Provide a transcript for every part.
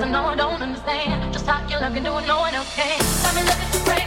Cause I know I don't understand just how your love and do it, no one else can. Let me look at the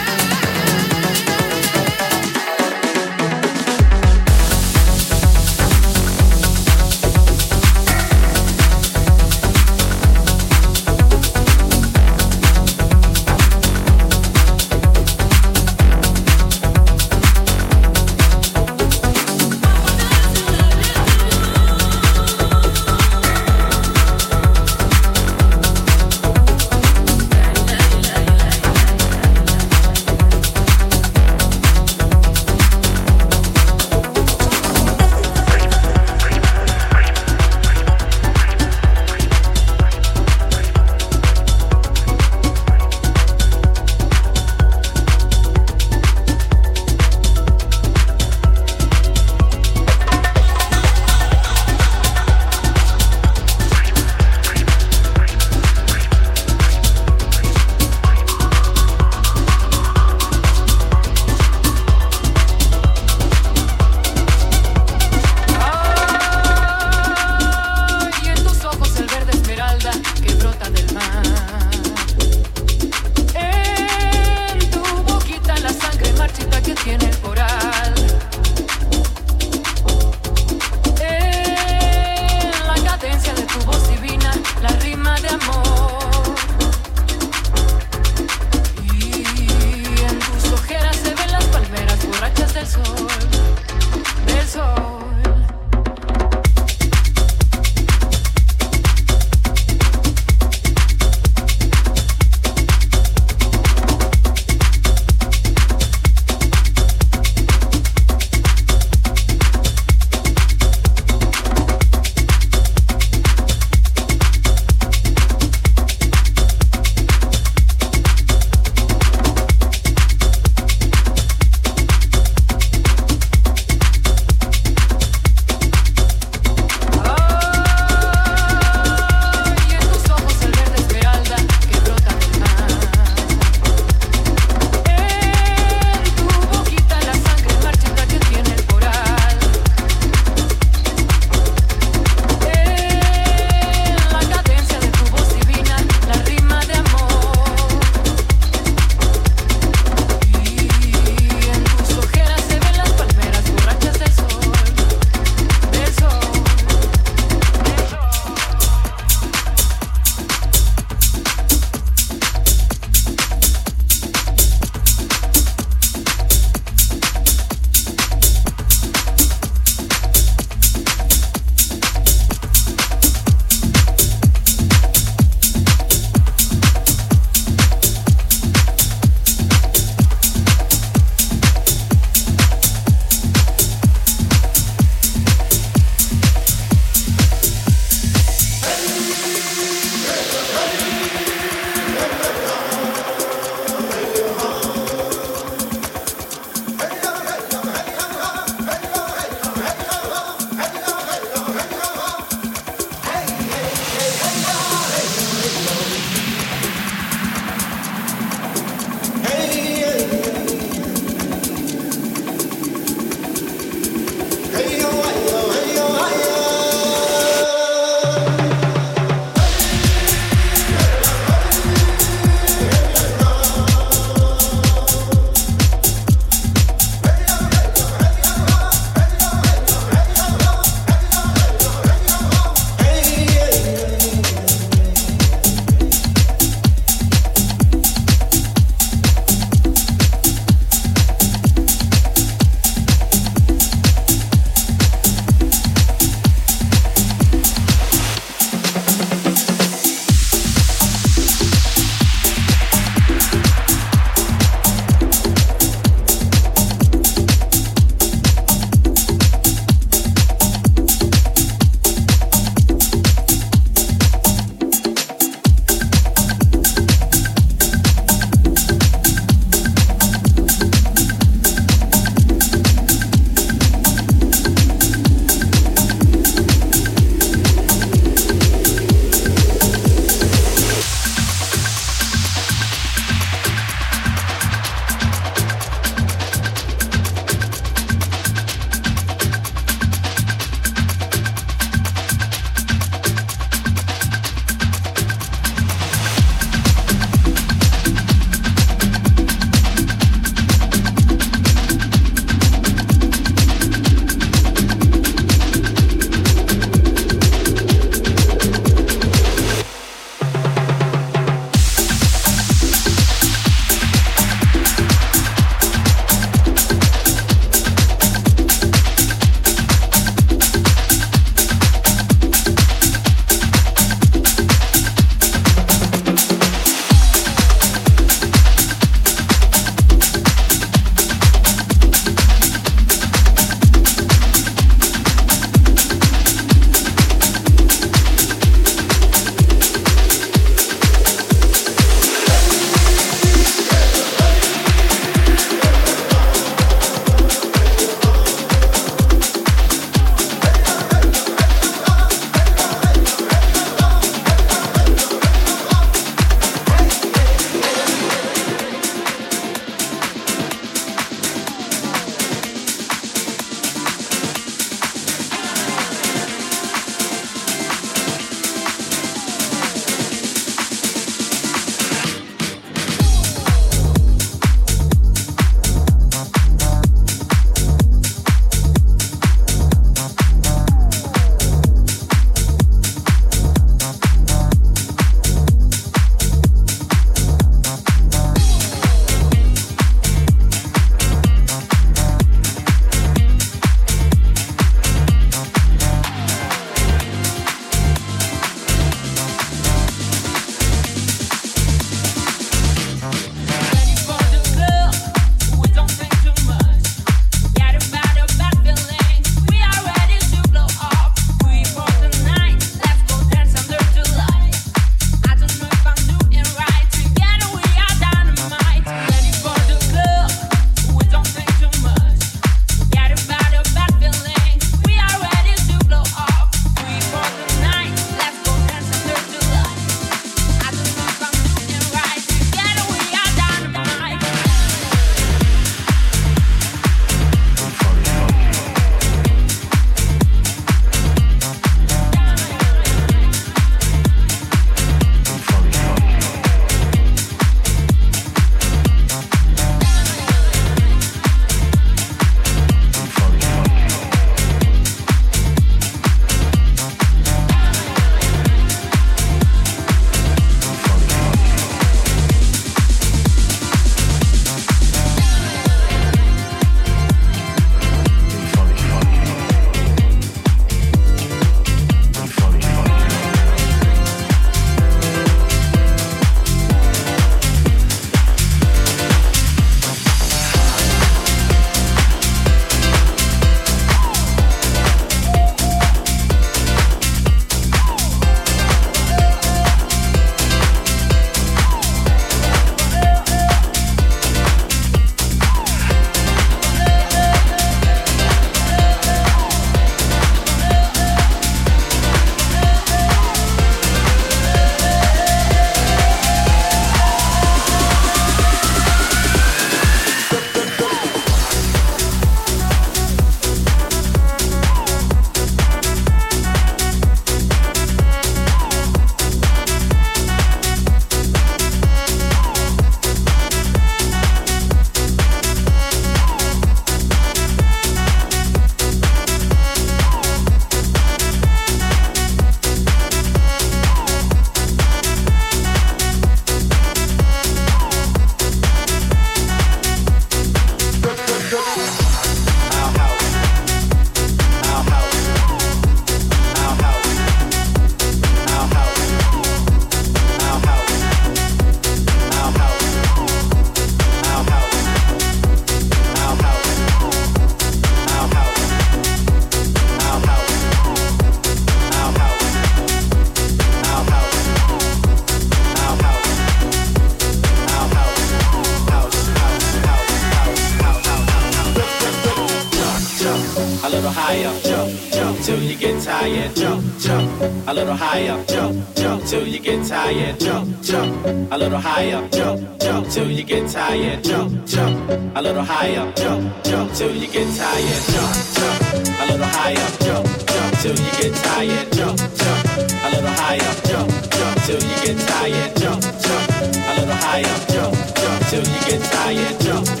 higher, jump, jump till you get tired, jump, jump, a little higher, jump, jump till you get tired, jump, jump, a little higher, jump, jump till you get tired, jump, jump, a little higher, jump, jump till you get tired, jump, jump, a little higher, jump, jump till you get tired, jump, jump, a little higher, jump, jump till you get tired, jump,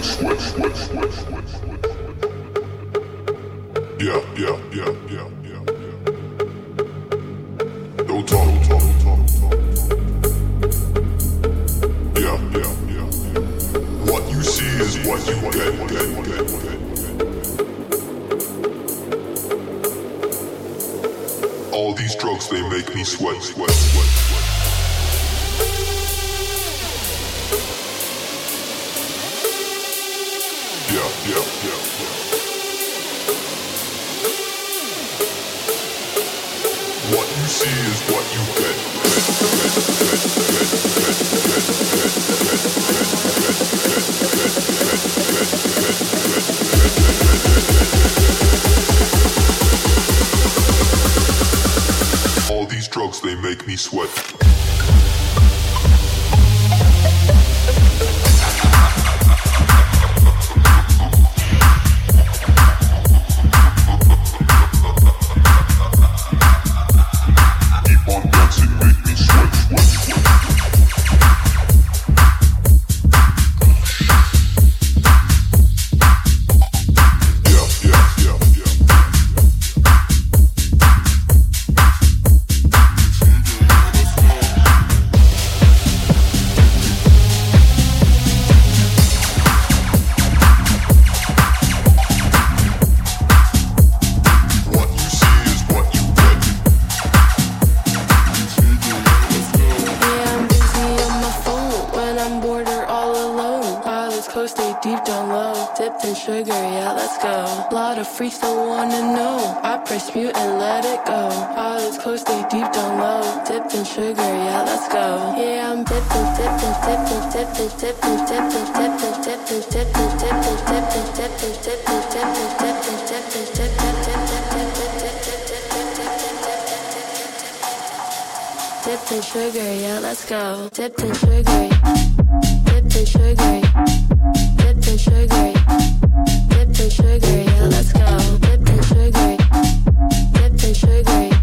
Switch, switch, switch, switch, switch, Yeah, yeah, yeah. Dipped sugary, dipped in sugary.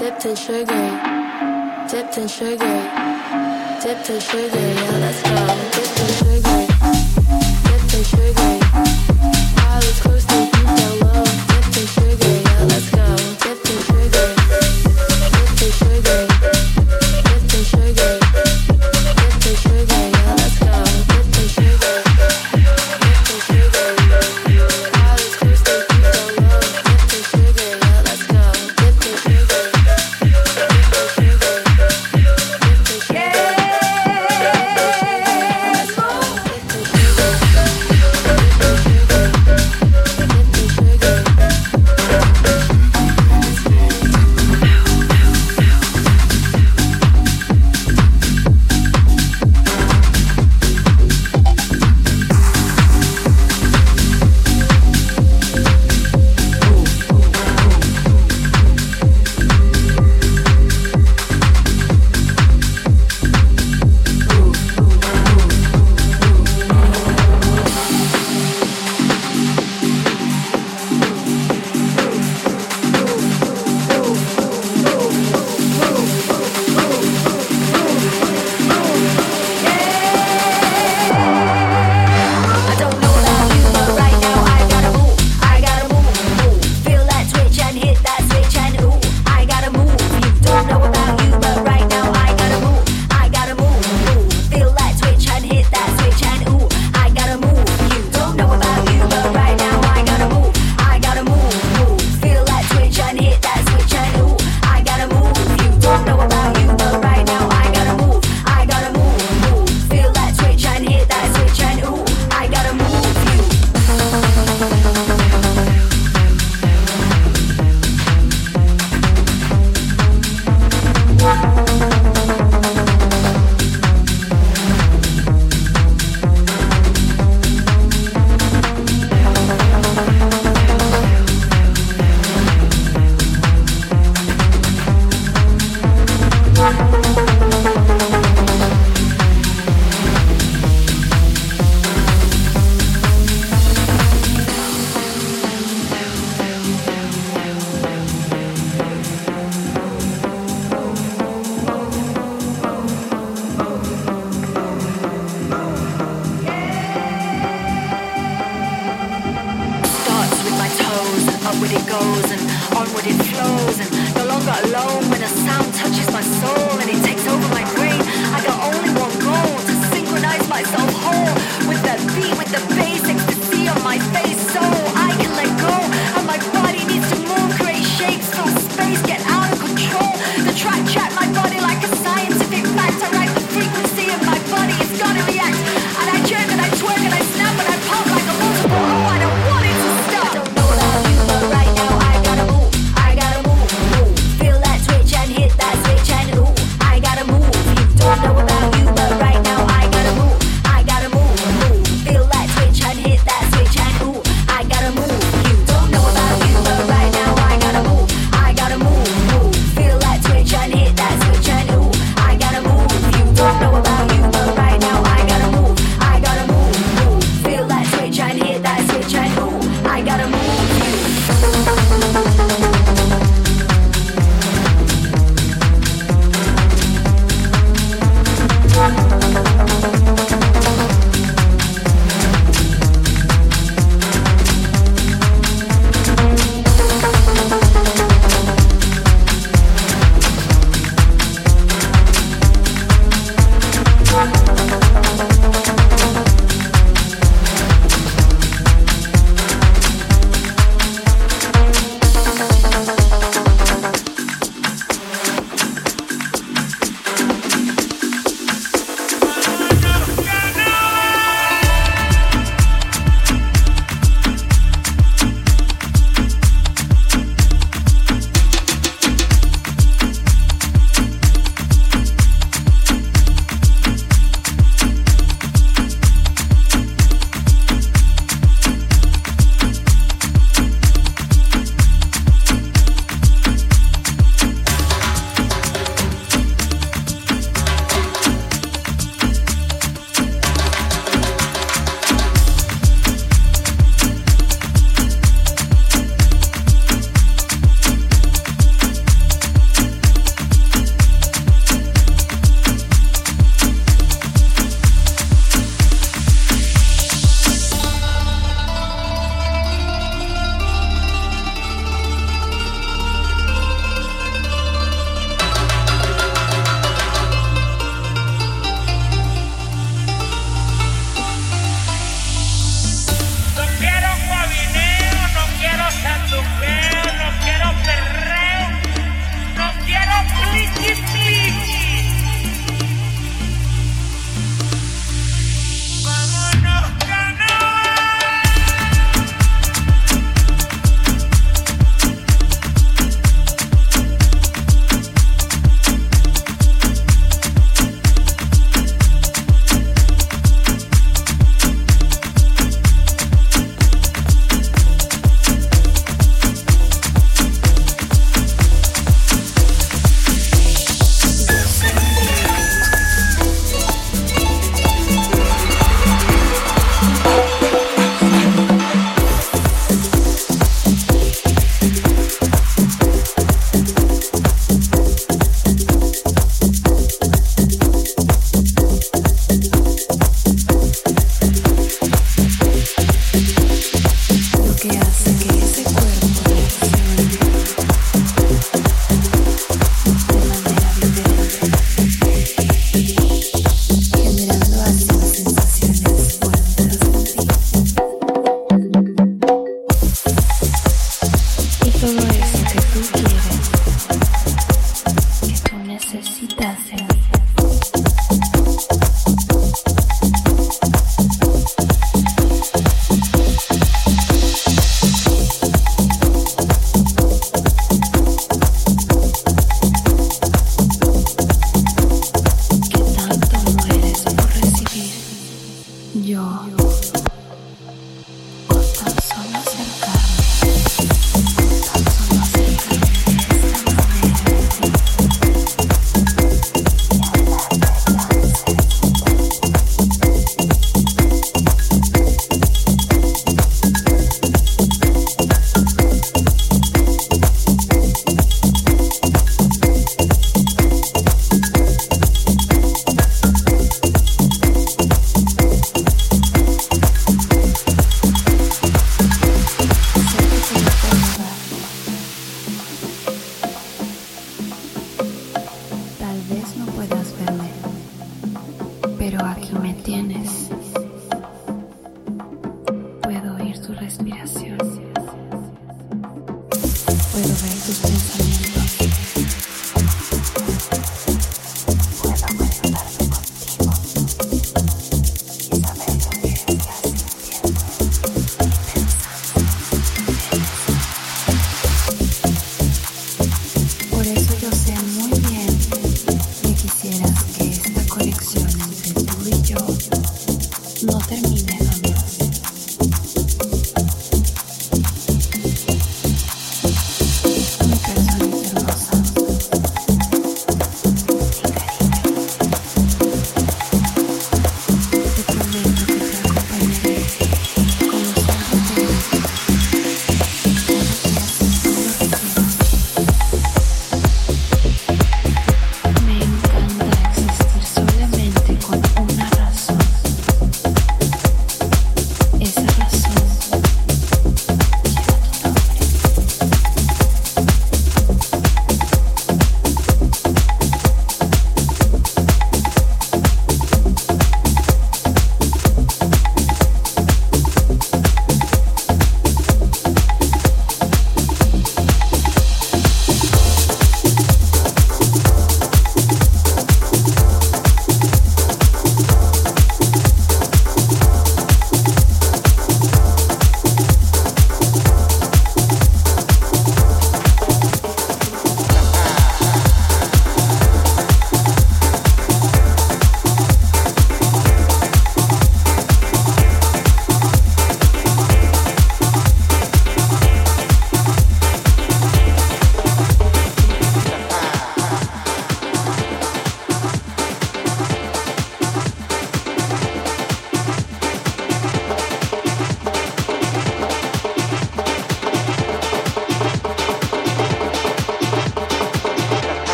Dipped in sugar, dipped in sugar, dipped in sugar. Yeah, let's go. Dipped in sugar, dipped in sugar. All is close to deep down low. Dipped in sugar. Yeah, let's go.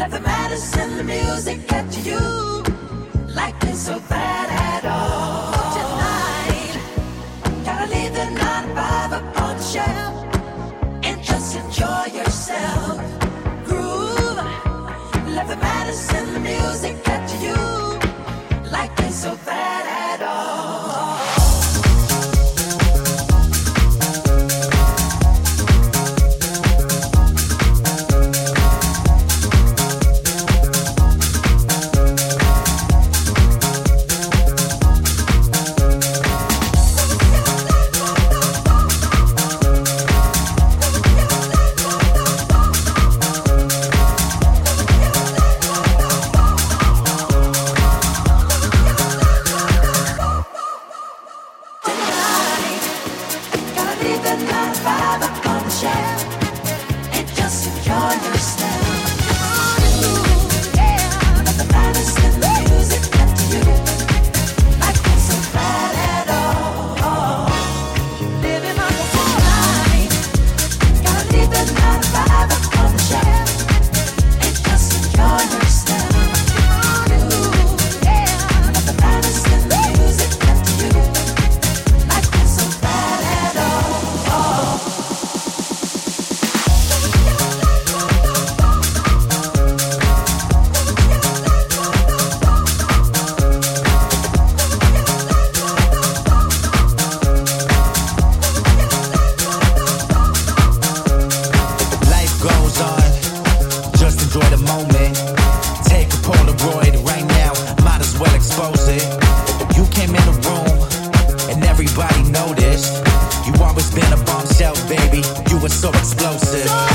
Let the medicine, the music get to you. Like is so bad at all. But tonight, gotta leave the 9 5 upon the shelf and just enjoy yourself. Groove. Let the medicine, the music get to you. Like is so bad. noticed. You always been a bombshell, baby. You were so explosive.